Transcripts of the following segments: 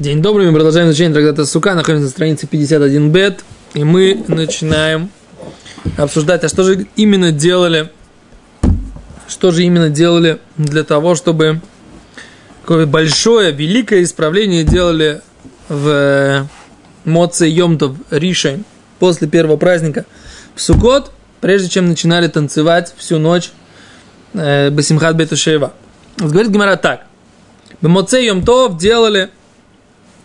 День добрый, мы продолжаем изучение трактата Сука, находимся на странице 51 бет, и мы начинаем обсуждать, а что же именно делали, что же именно делали для того, чтобы какое большое, великое исправление делали в Моце Йомтов Ришей после первого праздника в Сукот, прежде чем начинали танцевать всю ночь э, Басимхат Бетушеева. Говорит Гимара так. В Моце Йомтов делали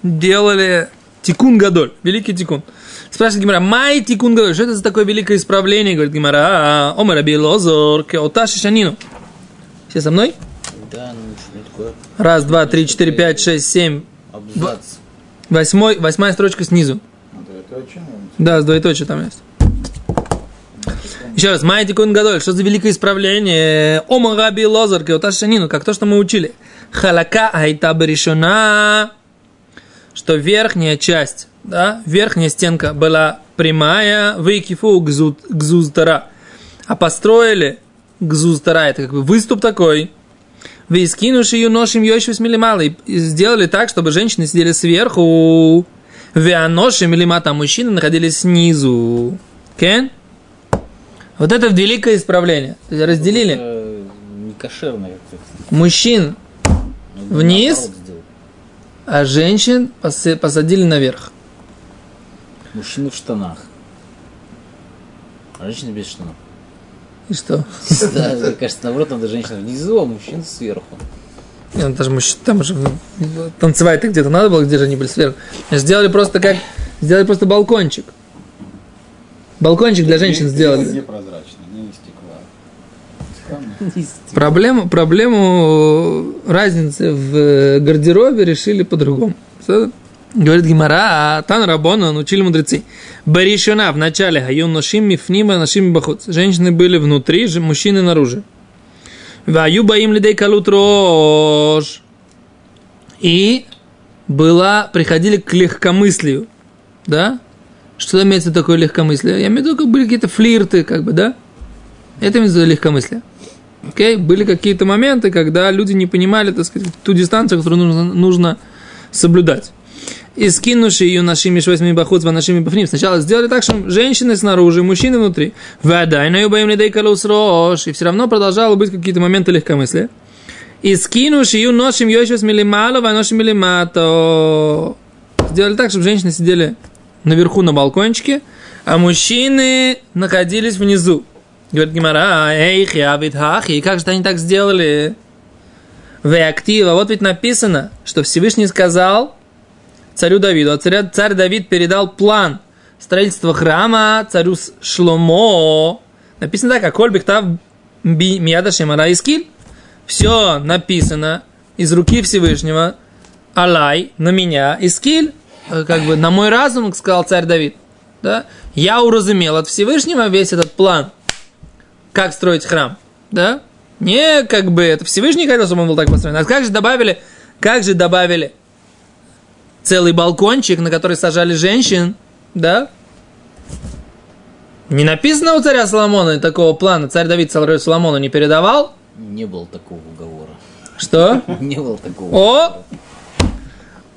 делали тикун гадоль, великий тикун. Спрашивает Гимара, май тикун гадоль, что это за такое великое исправление? Говорит Гимара, «А, омар аби лозор, кеоташи шанину. Все со мной? Да, ну такое? Раз, два, три, четыре, пять, шесть, семь. Абзац. Восьмой, восьмая строчка снизу. Да, с двоеточием там есть. Еще раз, май тикун гадоль, что за великое исправление? Омар аби лозор, кеоташи шанину, как то, что мы учили. Халака айта баришона что верхняя часть, да, верхняя стенка была прямая, выкифу гзуздара, а построили гзуздара, это как бы выступ такой, вы скинувши ее ношим йоши милималы, и сделали так, чтобы женщины сидели сверху, веаноши милимата, а мужчины находились снизу. Кен? Вот это великое исправление. То есть разделили Это не кошерно как-то. мужчин Надо Вниз? А женщин посадили наверх. Мужчины в штанах. А женщина без штанов. И что? Да, мне кажется, наоборот, надо женщина внизу, а мужчина сверху. Не, ну, даже мужч- там же танцевать-то где-то надо было, где же они были сверху. Сделали просто как, сделали просто балкончик. Балкончик для женщин сделали. Непрозрачно, не из стекла. Странно. Проблему, проблему разницы в э, гардеробе решили по-другому. Говорит Гимара, а Тан Рабона научили мудрецы. Баришона в начале гаюн ношим мифнима ношим бахуц. Женщины были внутри, мужчины наружу. Ваю баим лидей калут рож. И была, приходили к легкомыслию. Да? Что имеется такое легкомыслие? Я имею в виду, как были какие-то флирты, как бы, да? Это имеется легкомыслие. Окей? Были какие-то моменты, когда люди не понимали, так сказать, ту дистанцию, которую нужно, нужно соблюдать. И скинувши ее нашими швейцами бахуц, нашими бафним. Сначала сделали так, что женщины снаружи, мужчины внутри. Вода, и на юбаим лидей рош. И все равно продолжало быть какие-то моменты легкомыслия. И скинувши ее ношим йошвес милималов, а ношим милимато. Сделали так, чтобы женщины сидели наверху на балкончике, а мужчины находились внизу. Говорит Гимара, эй, хиавит хахи, и как же они так сделали? В актива, вот ведь написано, что Всевышний сказал царю Давиду, а царя, царь Давид передал план строительства храма царю Шломо. Написано так, а Кольбик там Мияда Шемара Искиль. Все написано из руки Всевышнего. Алай, на меня, Искиль, э, как бы на мой разум, сказал царь Давид. Да? Я уразумел от Всевышнего весь этот план, как строить храм. Да? Не как бы это Всевышний хотел, чтобы он был так построен. А как же добавили, как же добавили целый балкончик, на который сажали женщин, да? Не написано у царя Соломона такого плана. Царь Давид царю Соломону не передавал. Не было такого уговора. Что? Не было такого О!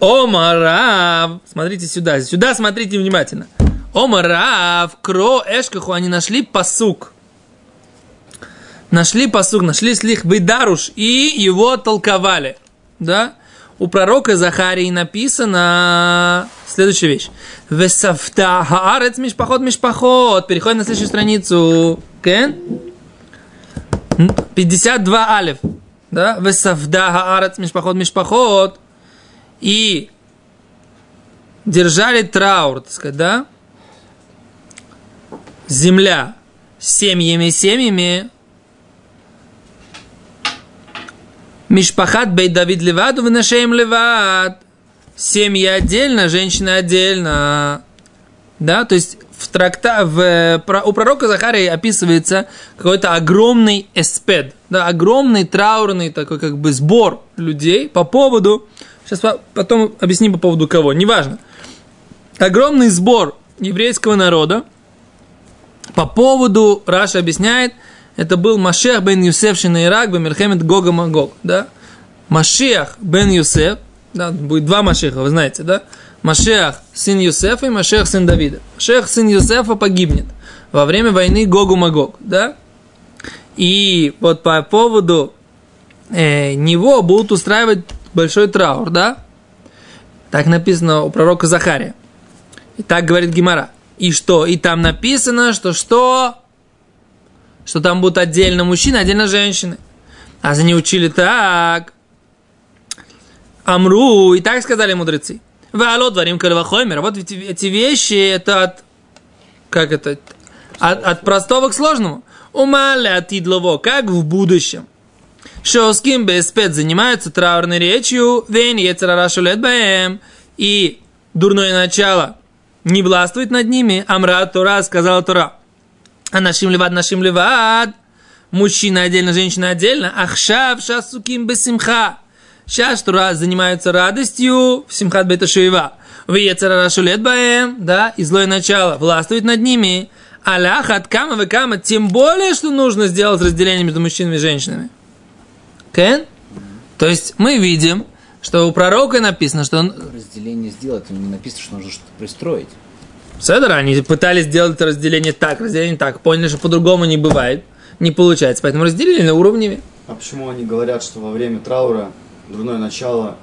Омарав! Смотрите сюда, сюда смотрите внимательно. Омарав, кро, эшкаху, они нашли посук. Нашли посук, нашли слих Бейдаруш и его толковали. Да? У пророка Захарии написано следующая вещь. Весафта хаарец мишпахот мишпахот. Переходим на следующую страницу. Кен? 52 алиф. Да? Весафда хаарец мишпахот мишпахот. И держали траур, так сказать, да? Земля семьями, семьями. Мишпахат бей Давид леваду, выношеем левад. Семьи отдельно, женщины отдельно. Да, то есть в тракта, в, э, у пророка Захарии описывается какой-то огромный эспед, да, огромный траурный такой как бы сбор людей по поводу, сейчас по- потом объясним по поводу кого, неважно, огромный сбор еврейского народа по поводу, Раша объясняет, это был Машех бен Юсеф Шинейрак бен Мельхемет Гога Магог, да, Машех бен Юсеф, Да, будет два Машеха, вы знаете, да? Машех сын Юсефа и Машех сын Давида. Машех сын Юсефа погибнет во время войны Гогу Магог, да? И вот по поводу э, него будут устраивать большой траур, да? Так написано у пророка Захария. И так говорит Гимара. И что? И там написано, что что? Что там будут отдельно мужчины, отдельно женщины. А за не учили так. Амру, и так сказали мудрецы. Вало дворим кальвахоймер. Вот эти, эти вещи, это от, как это, от, от простого к сложному. Умаля атидлово, как в будущем. Что с кем беспет занимаются траурной речью, вен бэм, и дурное начало не властвует над ними, амра Тора сказала Тора. А нашим левад, нашим левад, мужчина отдельно, женщина отдельно, ахшав шасуким бесимха. Сейчас Тура занимаются радостью в Симхат Бета Шуева. В Ецарарашулет Баем, да, и злое начало властвует над ними. Алях от кама в кама, тем более, что нужно сделать разделение между мужчинами и женщинами. Кен? То есть мы видим, что у пророка написано, что он... Разделение сделать, не написано, что нужно что-то пристроить. Седер, они пытались сделать это разделение так, разделение так, поняли, что по-другому не бывает, не получается, поэтому разделили на уровне. А почему они говорят, что во время траура дурное начало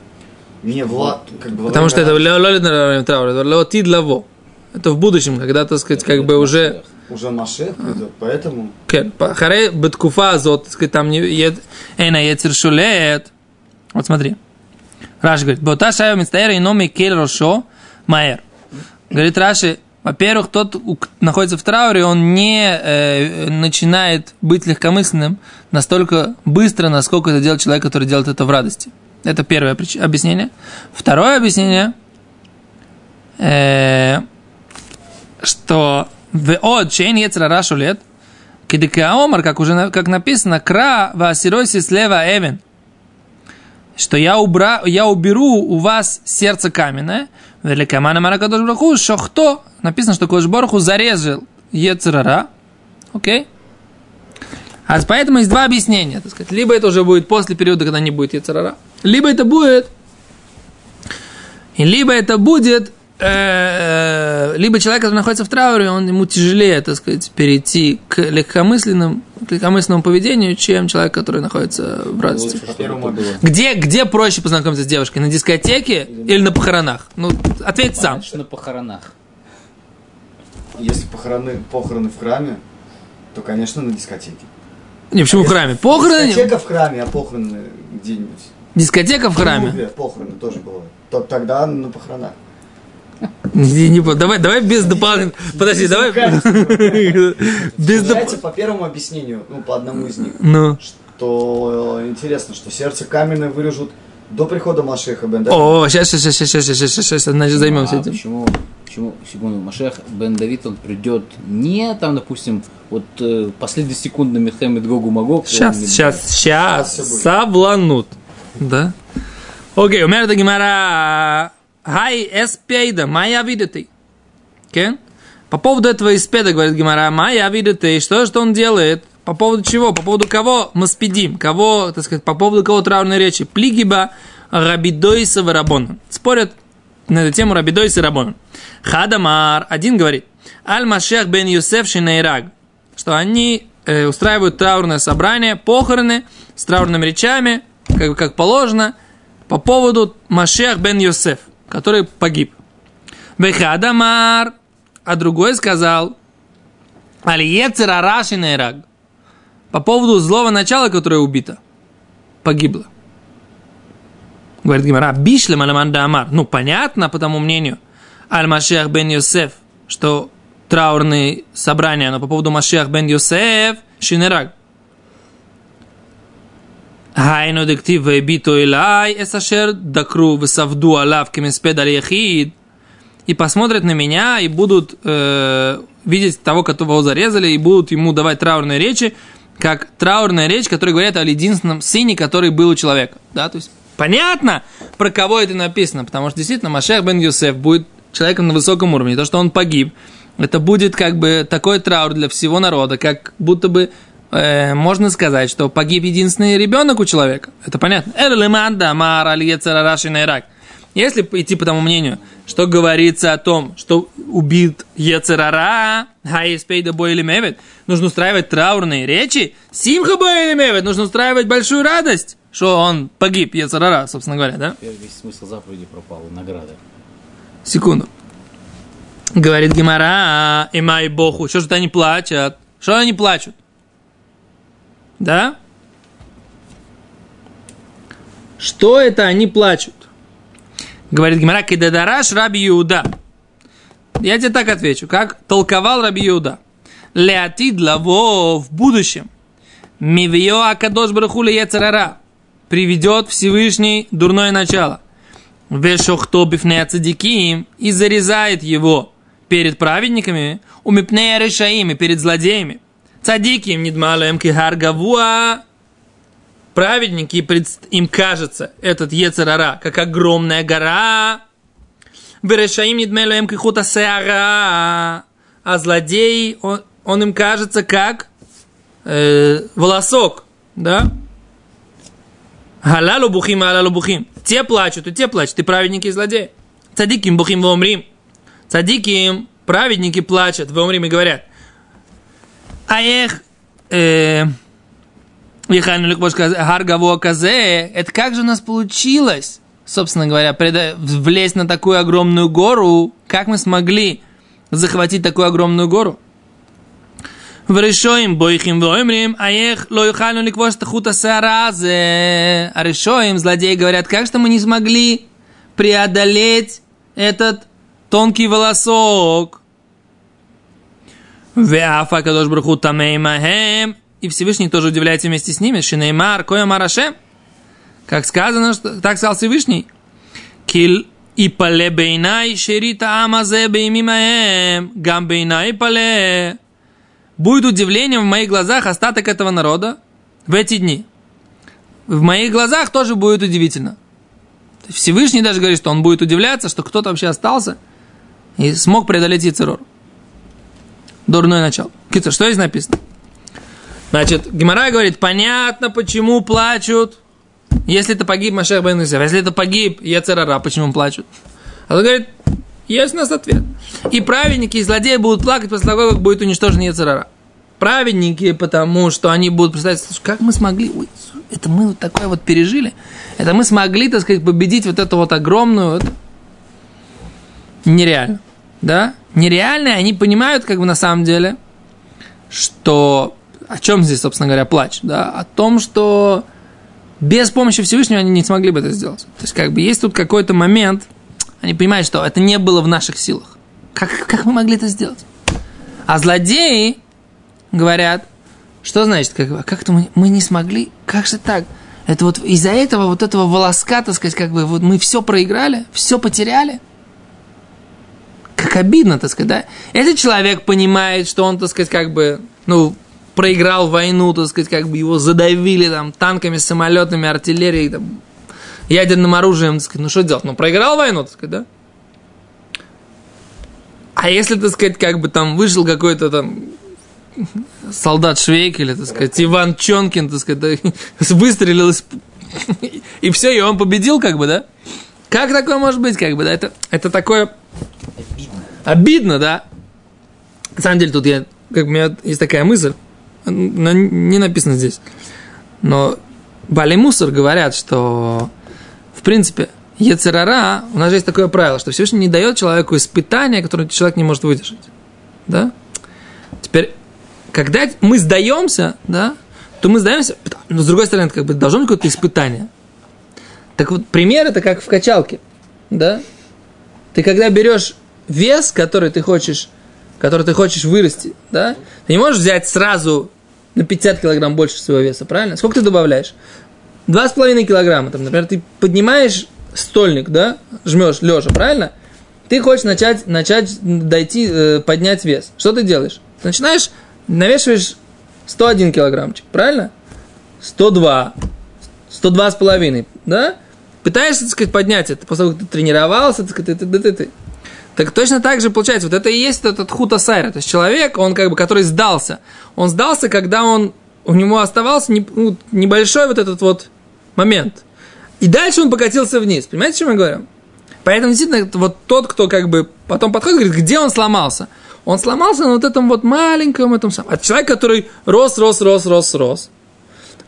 не Влад Как бы Потому что это лолит на время траура, лотид лаво. Это в будущем, когда, так сказать, как бы уже... Уже Машех а. идет, поэтому... Харе беткуфа азот, так сказать, там не... Эйна Ецершулет. Вот смотри. Раш говорит, бота шайо мистаэра и номи кель рошо маэр. Говорит Раши, во-первых, тот, у к- находится в трауре, он не э, начинает быть легкомысленным настолько быстро, насколько это делает человек, который делает это в радости. Это первое прич- объяснение. Второе объяснение, э, что в от чейн ецрара шулет, кедекаомар, как уже как написано, кра васироси слева эвен, что я, убра, я уберу у вас сердце каменное, великамана маракадош браху, шохто, написано, что Кош Борху зарезал Ецерара, окей? А поэтому есть два объяснения, так сказать. Либо это уже будет после периода, когда не будет Ецерара, либо это будет, и либо это будет, э, либо человек, который находится в трауре, он ему тяжелее, так сказать, перейти к легкомысленному, к легкомысленному поведению, чем человек, который находится в радости. Было. Где, где проще познакомиться с девушкой? На дискотеке или на похоронах? Ну, ответь сам. Что на похоронах. если похороны, похороны в храме, то, конечно, на дискотеке. Не, почему в храме? Похороны? Дискотека в храме, а похороны где-нибудь. Дискотека в В храме. клубе похороны тоже бывают. То, тогда на похоронах. Не, не, давай, давай без дополнительных. Подожди, давай. Без доп... по первому объяснению, ну, по одному из них, Ну. что интересно, что сердце каменное вырежут до прихода Машеха Бен Давида. О, сейчас, сейчас, сейчас, сейчас, сейчас, сейчас, сейчас, значит, займемся а этим. Почему, почему, секунду, Машех Бен Давид, он придет не там, допустим, вот э, последние секунды Мехемед Гогу Магог. Сейчас, сейчас, сейчас, Сейчас савланут. Да? Окей, умер Гимара. Хай эспейда, моя. Кен? По поводу этого испеда, говорит Гимара, моя видите, что же он делает? По поводу чего? По поводу кого мы спидим? Кого, так сказать, по поводу кого траурной речи? Плигиба Рабидойса Варабон. Спорят на эту тему Рабидойса и. Хадамар, один говорит, Аль Машех бен Юсеф Шинейраг, что они э, устраивают траурное собрание, похороны с траурными речами, как, как положено, по поводу Машех бен Йосеф, который погиб. Бехадамар, а другой сказал, Алиецер Арашинейраг, по поводу злого начала, которое убито, погибло. Говорит Гимара, бишлем аламанда амар. Ну, понятно, по тому мнению, Аль-Машех бен Йосеф, что траурные собрания, но по поводу Машех бен Йосеф, Шинераг. Хайну дектив вебито илай эсашер дакру весавду алав кемеспед аль яхид. И посмотрят на меня и будут э, видеть того, которого зарезали, и будут ему давать траурные речи, как траурная речь, которая говорит о единственном сыне, который был у человека. Да, то есть понятно, про кого это написано, потому что действительно Машех бен Юсеф будет человеком на высоком уровне. То, что он погиб, это будет как бы такой траур для всего народа, как будто бы э, можно сказать, что погиб единственный ребенок у человека. Это понятно. Если идти по тому мнению, что говорится о том, что убит Ецерара, Хаиспейда Бойли Мевет, нужно устраивать траурные речи, Симха Бойли Мевет, нужно устраивать большую радость, что он погиб, Ецерара, собственно говоря, да? Теперь весь смысл заповеди пропал, награда. Секунду. Говорит Гимара, и май боху, что же они плачут? Что они плачут? Да? Что это они плачут? Говорит Гимара, кидадараш раби Иуда. Я тебе так отвечу, как толковал раби Иуда. Леатид лаво в будущем. Мивио акадош брахули яцерара. Приведет Всевышний дурное начало. Вешохто бифнея цадиким и зарезает его перед праведниками, у мипнея решаими, перед злодеями. Цадиким нидмалаем кихар гавуа. Праведники, им кажется этот Ецерара, как огромная гора. Верешаим нидмалаем кихута сеара. А злодей, он, он им кажется как э, волосок, да? Галалу бухим, алалу бухим. Те плачут, и те плачут, и праведники, и злодеи. Цадиким бухим вомрим. Цадиким, праведники плачут, вомрим и говорят. А их... Михаил э, Люкбош Харгаво Казе, это как же у нас получилось, собственно говоря, влезть на такую огромную гору, как мы смогли захватить такую огромную гору? В решоим бойхим воймрим, а их лойхану ликвош тахута саразе. А решоим злодеи говорят, как что мы не смогли преодолеть этот тонкий волосок. Веафа кадош браху тамеймахем. И Всевышний тоже удивляется вместе с ними. Шинеймар, коя марашем. Как сказано, что так сказал Всевышний. Кил и пале бейнай шерита амазе беймимаем. Гам бейнай пале. Будет удивлением в моих глазах остаток этого народа в эти дни. В моих глазах тоже будет удивительно. Всевышний даже говорит, что он будет удивляться, что кто-то вообще остался и смог преодолеть Ицерор. Дурное начало. Кицер, что здесь написано? Значит, Гимара говорит, понятно, почему плачут, если это погиб Машех бен Исеф, если это погиб Ецерара, почему плачут? А он говорит, есть у нас ответ. И праведники, и злодеи будут плакать после того, как будет уничтожен Ецерара. Праведники, потому что они будут представлять, слушай, как мы смогли, ой, это мы вот такое вот пережили, это мы смогли, так сказать, победить вот эту вот огромную, вот... нереально, да? Нереально, и они понимают, как бы на самом деле, что, о чем здесь, собственно говоря, плач, да? О том, что без помощи Всевышнего они не смогли бы это сделать. То есть, как бы, есть тут какой-то момент, они понимают, что это не было в наших силах. Как, как мы могли это сделать? А злодеи говорят, что значит, как, как-то мы, мы не смогли, как же так? Это вот из-за этого, вот этого волоска, так сказать, как бы вот мы все проиграли, все потеряли. Как обидно, так сказать, да? Если человек понимает, что он, так сказать, как бы, ну, проиграл войну, так сказать, как бы его задавили там танками, самолетами, артиллерией, там, ядерным оружием, так сказать, ну что делать? Ну, проиграл войну, так сказать, да? А если, так сказать, как бы там вышел какой-то там солдат Швейк или, так сказать, Иван Чонкин, так сказать, да, выстрелил и все, и он победил, как бы, да? Как такое может быть, как бы, да? Это, это такое... Обидно. Обидно, да? На самом деле, тут я, как у меня есть такая мысль, но не написано здесь. Но Бали Мусор говорят, что, в принципе, Ецерара, у нас же есть такое правило, что Всевышний не дает человеку испытания, которое человек не может выдержать. Да? Теперь, когда мы сдаемся, да, то мы сдаемся, но с другой стороны, это как бы должно быть какое-то испытание. Так вот, пример это как в качалке, да? Ты когда берешь вес, который ты хочешь, который ты хочешь вырасти, да, ты не можешь взять сразу на 50 килограмм больше своего веса, правильно? Сколько ты добавляешь? Два с половиной килограмма, там, например, ты поднимаешь стольник, да, жмешь лежа, правильно? Ты хочешь начать, начать дойти, э, поднять вес. Что ты делаешь? Ты начинаешь, навешиваешь 101 килограммчик, правильно? 102, 102 с половиной, да? Пытаешься, так сказать, поднять это, после того, как ты тренировался, так сказать, ты, ты, ты, ты. Так точно так же получается, вот это и есть этот хута сайра. То есть человек, он как бы, который сдался. Он сдался, когда он у него оставался не- ну, небольшой вот этот вот момент. И дальше он покатился вниз. Понимаете, о чем я говорю? Поэтому действительно, вот тот, кто как бы потом подходит, говорит, где он сломался? Он сломался на вот этом вот маленьком этом самом. А человек, который рос, рос, рос, рос, рос.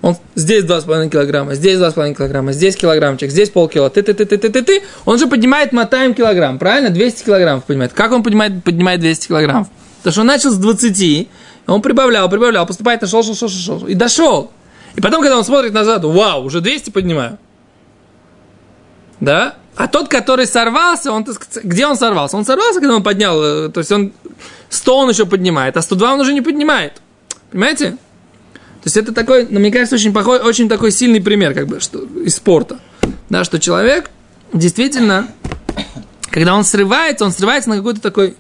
Он здесь 2,5 килограмма, здесь 2,5 килограмма, здесь килограммчик, здесь полкило, ты ты ты ты ты ты ты Он же поднимает мотаем килограмм, правильно? 200 килограммов поднимает. Как он поднимает, поднимает 200 килограммов? Потому что он начал с 20, он прибавлял, прибавлял, поступает, шел, шел, шел, шел, шел, и дошел. И потом, когда он смотрит назад, вау, уже 200 поднимаю. Да? А тот, который сорвался, он, где он сорвался? Он сорвался, когда он поднял, э, то есть он 100 он еще поднимает, а 102 он уже не поднимает. Понимаете? То есть это такой, ну, мне кажется, очень, похож, очень такой сильный пример как бы, что, из спорта. Да, что человек действительно, когда он срывается, он срывается на какой-то такой...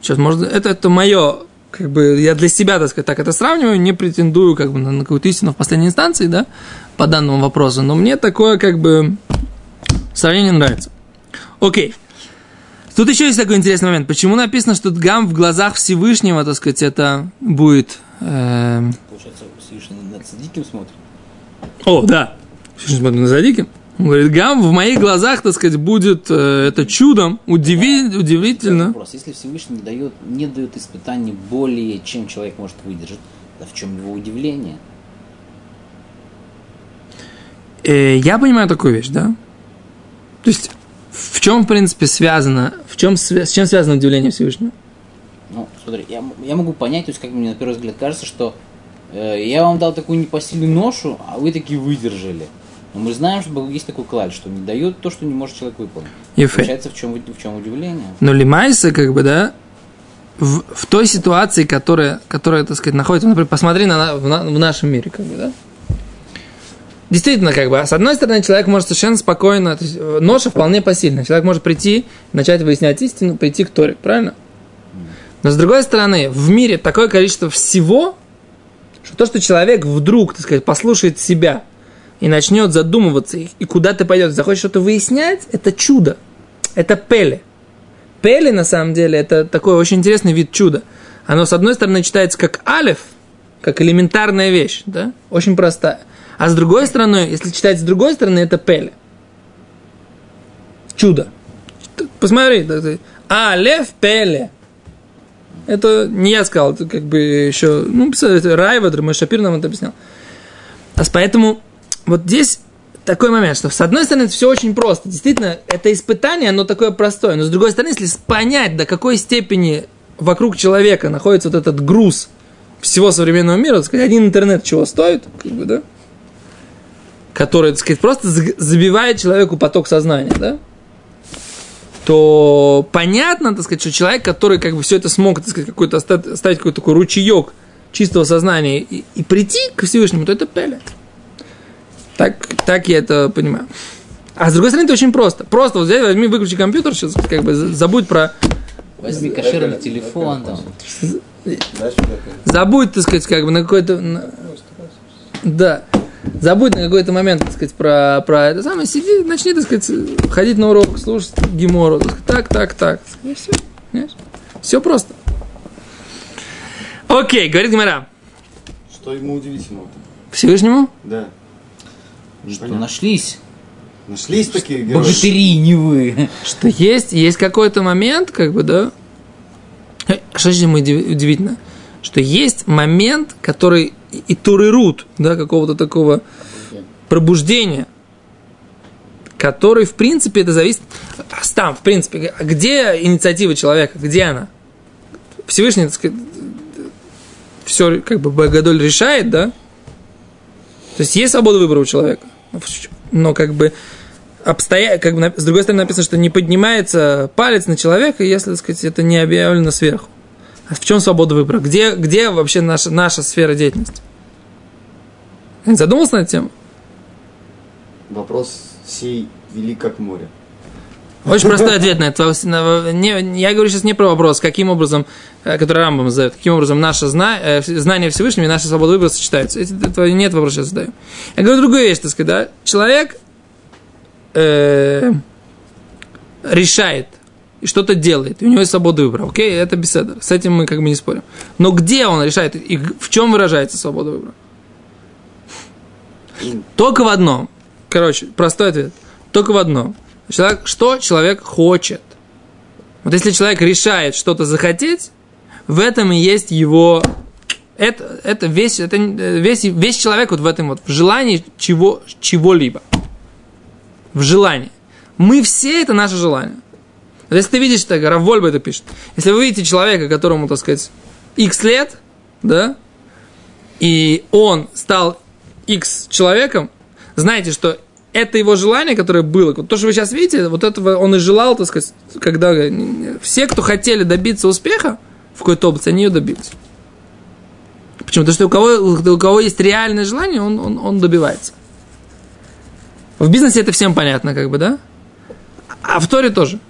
Сейчас, может, это, это мое, как бы, я для себя, так сказать, так это сравниваю, не претендую как бы на, на какую-то истину в последней инстанции, да, по данному вопросу, но мне такое, как бы, сравнение нравится. Окей. Тут еще есть такой интересный момент. Почему написано, что гам в глазах Всевышнего, так сказать, это будет... эм, Получается, Всевышний на цадиким смотрит. О, да. Всевышний смотрит на Задики. Он говорит, гам в моих глазах, так сказать, будет э, это чудом, удиви- удивительно. Вопрос. Если Всевышний не дает, не дает испытаний более, чем человек может выдержать, то в чем его удивление? Э, я понимаю такую вещь, да? То есть, в чем, в принципе, связано, в чем, с чем связано удивление Всевышнего? Смотри, я, я могу понять, то есть, как мне на первый взгляд кажется, что э, я вам дал такую непосильную ношу, а вы такие выдержали. Но мы знаем, что есть такой клаль, что не дает то, что не может человек выполнить. Ефе. Получается, в чем, в чем удивление? Но Лимайса, как бы, да, в, в той ситуации, которая, которая, так сказать, находится, например, посмотри на, в, на- в нашем мире, как бы, да. Действительно, как бы, с одной стороны, человек может совершенно спокойно, то есть, э, ноша вполне посильна. Человек может прийти, начать выяснять истину, прийти к Торе, правильно? Но с другой стороны, в мире такое количество всего, что то, что человек вдруг, так сказать, послушает себя и начнет задумываться, и и куда-то пойдет, захочет что-то выяснять, это чудо. Это пеле. Пели, на самом деле, это такой очень интересный вид чуда. Оно, с одной стороны, читается как алиф, как элементарная вещь, да, очень простая. А с другой стороны, если читать с другой стороны, это пели. Чудо. Посмотри, ты- алеф пеле. Это не я сказал, это как бы еще, ну, писал, это Райва, мой Шапир нам это объяснял. А поэтому вот здесь такой момент, что с одной стороны все очень просто. Действительно, это испытание, оно такое простое. Но с другой стороны, если понять, до какой степени вокруг человека находится вот этот груз всего современного мира, так сказать, один интернет чего стоит, как бы, да? Который, так сказать, просто за- забивает человеку поток сознания, да? То понятно, так сказать, что человек, который как бы все это смог, так сказать, какой-то оставить, какой-то такой ручеек чистого сознания и, и прийти к Всевышнему, то это пеля. Так, так я это понимаю. А с другой стороны, это очень просто. Просто вот взять, возьми, выключи компьютер, сейчас как бы забудь про... Возьми кошерный телефон, там. Забудь, так сказать, как бы на какой-то... Да. Забудь на какой-то момент, так сказать, про, про это самое. Сиди, начни, так сказать, ходить на урок, слушать Гимору. Так, так, так, так. И все. Все просто. Окей, говорит Гимара. Что ему удивительного? Всевышнему? Да. Что Непонятно. нашлись Нашлись такие герои. богатыри, не вы. Что есть, есть какой-то момент, как бы, да. Э, Что же ему удив- удивительно? Что есть момент, который и- турырут, да, какого-то такого пробуждения, который, в принципе, это зависит... Там, в принципе, где инициатива человека? Где она? Всевышний, так сказать, все как бы Богодоль решает, да? То есть есть свобода выбора у человека. Но как бы обстоя... как бы с другой стороны написано, что не поднимается палец на человека, если, так сказать, это не объявлено сверху. В чем свобода выбора? Где, где вообще наша, наша сфера деятельности? Я не задумался на эту тему? Вопрос сей велик как море. Очень простой ответ на это. Не- Я говорю сейчас не про вопрос, каким образом, э, который Рамбам задает, каким образом наше зна- э, знание Всевышнего и наша свобода выбора сочетаются. Эти- Это нет вопроса сейчас задаю. Я говорю другую вещь, так сказать, да? Человек э, решает и что-то делает, и у него есть свобода выбора, окей, это беседа, с этим мы как бы не спорим. Но где он решает, и в чем выражается свобода выбора? Только в одном. Короче, простой ответ. Только в одном. Человек, что человек хочет. Вот если человек решает что-то захотеть, в этом и есть его... Это, это весь, это весь, весь человек вот в этом вот, в желании чего, чего-либо. В желании. Мы все это наше желание. Вот если ты видишь, так, Раввольба это пишет, если вы видите человека, которому, так сказать, x лет, да, и он стал x человеком, знаете, что это его желание, которое было, то, что вы сейчас видите, вот этого он и желал, так сказать, когда все, кто хотели добиться успеха в какой-то области, они ее добились. Почему? Потому что у кого, у кого есть реальное желание, он, он, он добивается. В бизнесе это всем понятно, как бы, да? А в Торе тоже.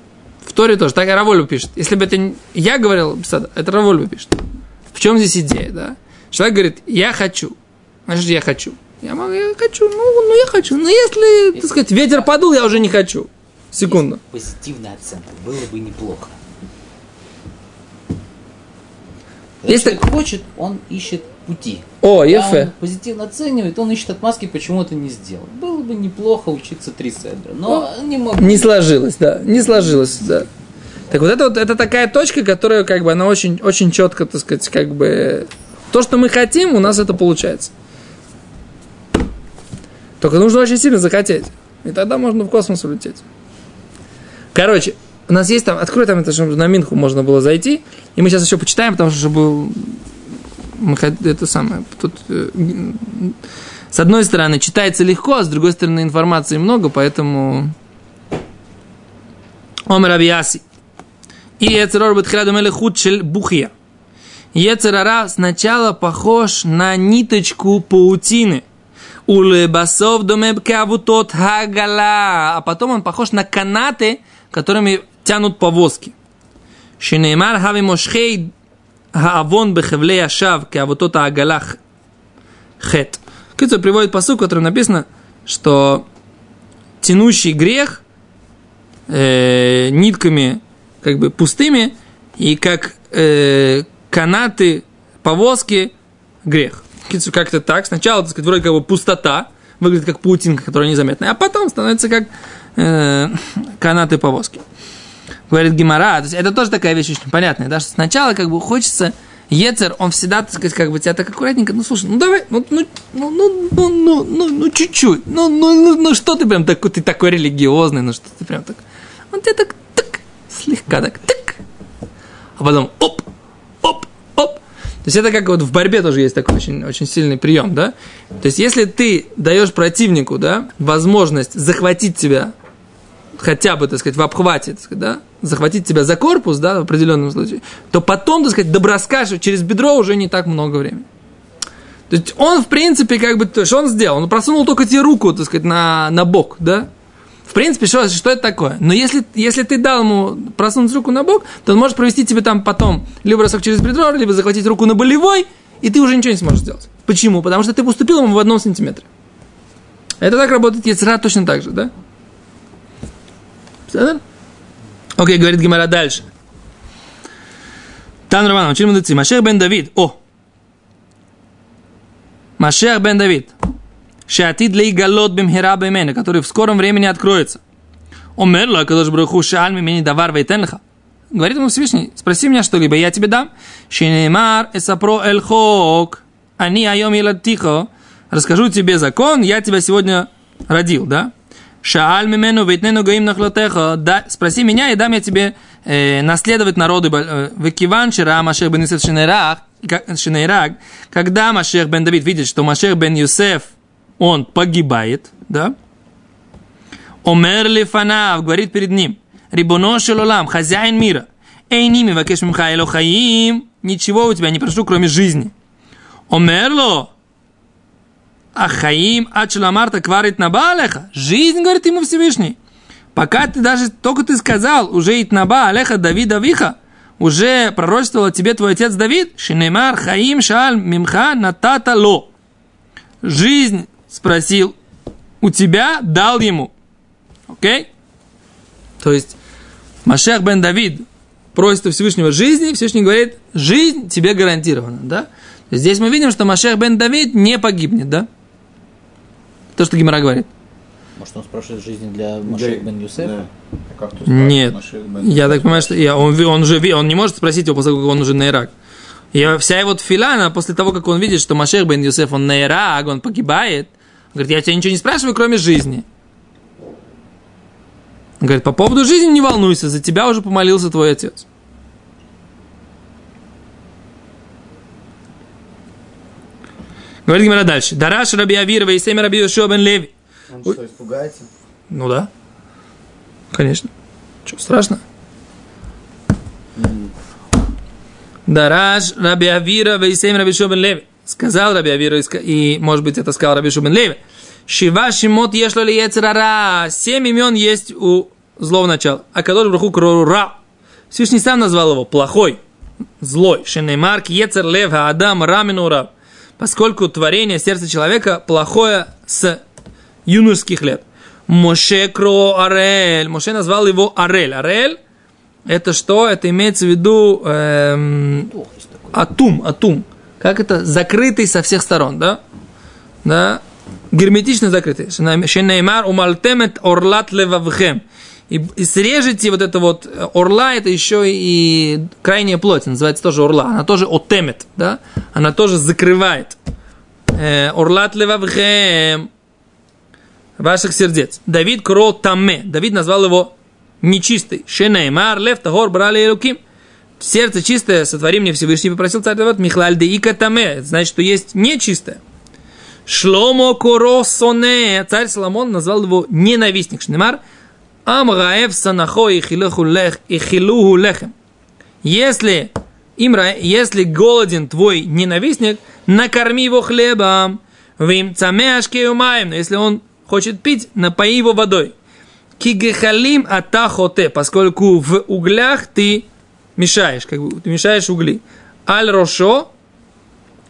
В Торе тоже. Так и Равольба пишет. Если бы это я говорил, это Равольба пишет. В чем здесь идея, да? Человек говорит, я хочу. Значит, я хочу. Я, могу, я хочу, ну, ну я хочу. Но если, если, так сказать, ветер подул, я уже не хочу. Секунду. Позитивная оценка. Было бы неплохо. Если человек хочет, он ищет пути. О, ефе. он позитивно оценивает, он ищет отмазки, почему это не сделал. Было бы неплохо учиться три седра, но не могу. Не сложилось, да. Не сложилось, да. Так вот это вот это такая точка, которая как бы она очень очень четко, так сказать, как бы то, что мы хотим, у нас это получается. Только нужно очень сильно захотеть. И тогда можно в космос улететь. Короче, у нас есть там, открой там это, чтобы на Минху можно было зайти. И мы сейчас еще почитаем, потому что чтобы это самое. Тут э, с одной стороны читается легко, а с другой стороны информации много, поэтому Омер Абияси. И Ецерор Бетхиладу Мелехут Шель Бухия. Ецерара сначала похож на ниточку паутины. Улебасов домеб кавутот хагала. А потом он похож на канаты, которыми тянут повозки. Шинеймар хави мошхей хаавон бехевле ашав кавутот агалах хет. Кицу приводит посуд, в котором написано, что тянущий грех э, нитками как бы пустыми и как э, канаты повозки грех. Как-то так. Сначала, так сказать, вроде как бы пустота, выглядит как паутинка, которая незаметная, а потом становится как э, канаты повозки. Говорит Гимара, то есть это тоже такая вещь очень понятная, да, что сначала как бы хочется Ецер, он всегда, так сказать, как бы тебя так аккуратненько, ну слушай, ну давай, ну, ну, ну, ну, ну, ну, ну, ну чуть-чуть, ну, ну, ну, ну, что ты прям такой, ты такой религиозный, ну что ты прям так, он тебе так, так, слегка так, так, а потом оп, оп, оп. То есть это как вот в борьбе тоже есть такой очень, очень сильный прием, да? То есть если ты даешь противнику, да, возможность захватить тебя хотя бы, так сказать, в обхвате, так сказать, да, захватить тебя за корпус, да, в определенном случае, то потом, так сказать, доброскаешь через бедро уже не так много времени. То есть он, в принципе, как бы, то, что он сделал? Он просунул только тебе руку, так сказать, на, на бок, да? В принципе, что, что это такое? Но если, если ты дал ему просунуть руку на бок, то он может провести тебе там потом либо бросок через бедро, либо захватить руку на болевой, и ты уже ничего не сможешь сделать. Почему? Потому что ты уступил ему в одном сантиметре. Это так работает яцера точно так же, да? Окей, говорит Гимара дальше. Тан Роман, учили мудрецы. Машех бен Давид. О! Машех бен Давид. Шатид лей галот бимхера бемена, который в скором времени откроется. Омерла, кадош браху шааль мимени давар вейтенлха. Говорит ему Всевышний, спроси меня что-либо, я тебе дам. Шинеймар эсапро эль хок. Они айом тихо. Расскажу тебе закон, я тебя сегодня родил, да? Шааль мимену вейтнену гаим нахлотеха. Да, спроси меня, и дам я тебе э, наследовать народы. Векиван шира Машех бен Юсеф Шинейраг. Когда Машех бен Давид видит, что Машех бен Юсеф, он погибает, да? Омер лифанав, говорит перед ним, Рибоно шелолам, хозяин мира, эй ними вакеш мимха элохаим, ничего у тебя не прошу, кроме жизни. Омерло, Ахаим Ачеламарта кварит на Алеха. Жизнь, говорит ему Всевышний. Пока ты даже, только ты сказал, уже Итнаба Алеха Давида Виха, уже пророчествовал тебе твой отец Давид, Шинемар Хаим Шааль Мимха Натата Ло. Жизнь спросил у тебя, дал ему. Окей? То есть, Машех бен Давид просит у Всевышнего жизни, Всевышний говорит, жизнь тебе гарантирована, да? Здесь мы видим, что Машех бен Давид не погибнет, да? То, что Гимара говорит. Может, он спрашивает жизни для Машех бен Юсефа? Да. А Нет. бен Я так понимаю, что я, он, он уже ви- он не может спросить его после того, как он уже на Ирак. И вся его тфиля, она после того, как он видит, что Машех бен Юсеф, он на Ирак, он погибает, он говорит, я тебя ничего не спрашиваю, кроме жизни. Он говорит, по поводу жизни не волнуйся, за тебя уже помолился твой отец. Говорит Гимара дальше. Дараш Раби Авирова и Семя Раби Йошуа бен Леви. Он что, испугается? Ну да. Конечно. Что, страшно? Дараш Раби Авира Вейсейм Раби Шубен Леви. Сказал Раби Авира, и и, может быть, это сказал Раби Шубен Леви. Шива Шимот ешло ли Ецерара. Семь имен есть у злого начала. А Кадош Браху Крорура. Всевышний сам назвал его плохой, злой. Шенеймарк Ецер Лев Адам Раминура. Поскольку творение сердца человека плохое с юношеских лет. Моше Кро Арель. Моше назвал его Арель. Арель это что? Это имеется в виду эм, атум, атум. Как это? Закрытый со всех сторон, да? Да? Герметично закрытый. Шенеймар умалтемет орлат левавхем. И, и срежете вот это вот э, орла, это еще и крайняя плоть, называется тоже орла. Она тоже отемет, да? Она тоже закрывает. Э, Орлат левавхем ваших сердец. Давид кро таме. Давид назвал его нечистый. Шенеймар лев тагор брали луким. Сердце чистое, сотвори мне Всевышний, попросил царь Давид, Михлаль де ика таме. Значит, что есть нечистое. Шломо коросоне. Царь Соломон назвал его ненавистник. Шнемар. Амгаев санахо и хилуху лехем. Если Имра, если голоден твой ненавистник, накорми его хлебом. Вим цамеашке умаем. Но если он хочет пить, напои его водой. Кигехалим атахоте, поскольку в углях ты мешаешь, как бы ты мешаешь угли. Аль рошо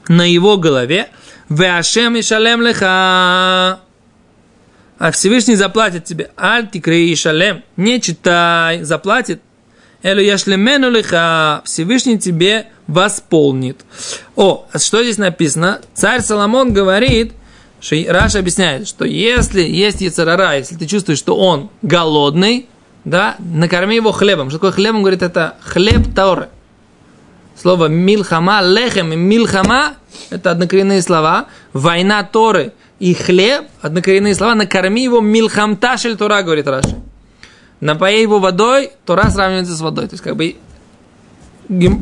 на его голове. Веашем и шалем леха. А Всевышний заплатит тебе. Аль тикрей шалем. Не читай, заплатит. Элю яшлемену лиха. Всевышний тебе восполнит. О, а что здесь написано? Царь Соломон говорит, что Раша объясняет, что если есть яцерара, если ты чувствуешь, что он голодный, да, накорми его хлебом. Что такое хлеб? Он говорит, это хлеб Торы. Слово милхама, лехем и милхама – это однокоренные слова. Война Торы и хлеб – однокоренные слова. Накорми его милхамташель Тора, говорит Раши. Напои его водой, Тора сравнивается с водой. То есть, как бы,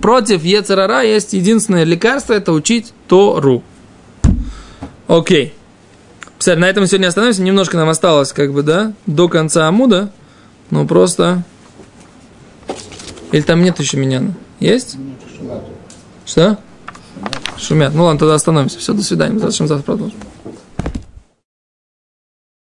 против Ецерара есть единственное лекарство – это учить Тору. Окей. Писать, на этом сегодня остановимся. Немножко нам осталось, как бы, да, до конца Амуда. Ну, просто... Или там нет еще меня? Есть? Что? Шумят. Ну ладно, тогда остановимся. Все, до свидания. Завтра завтра продолжим.